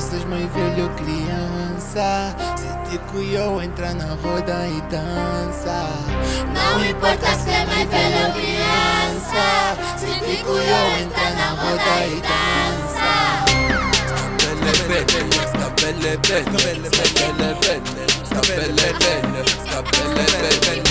se mãe velho ou criança. Sente que eu entra na roda e dança. Não importa se é mãe velho ou criança. Se que eu entra na roda e dança. Belle belle, sta belle belle, belle belle sta belle belle, sta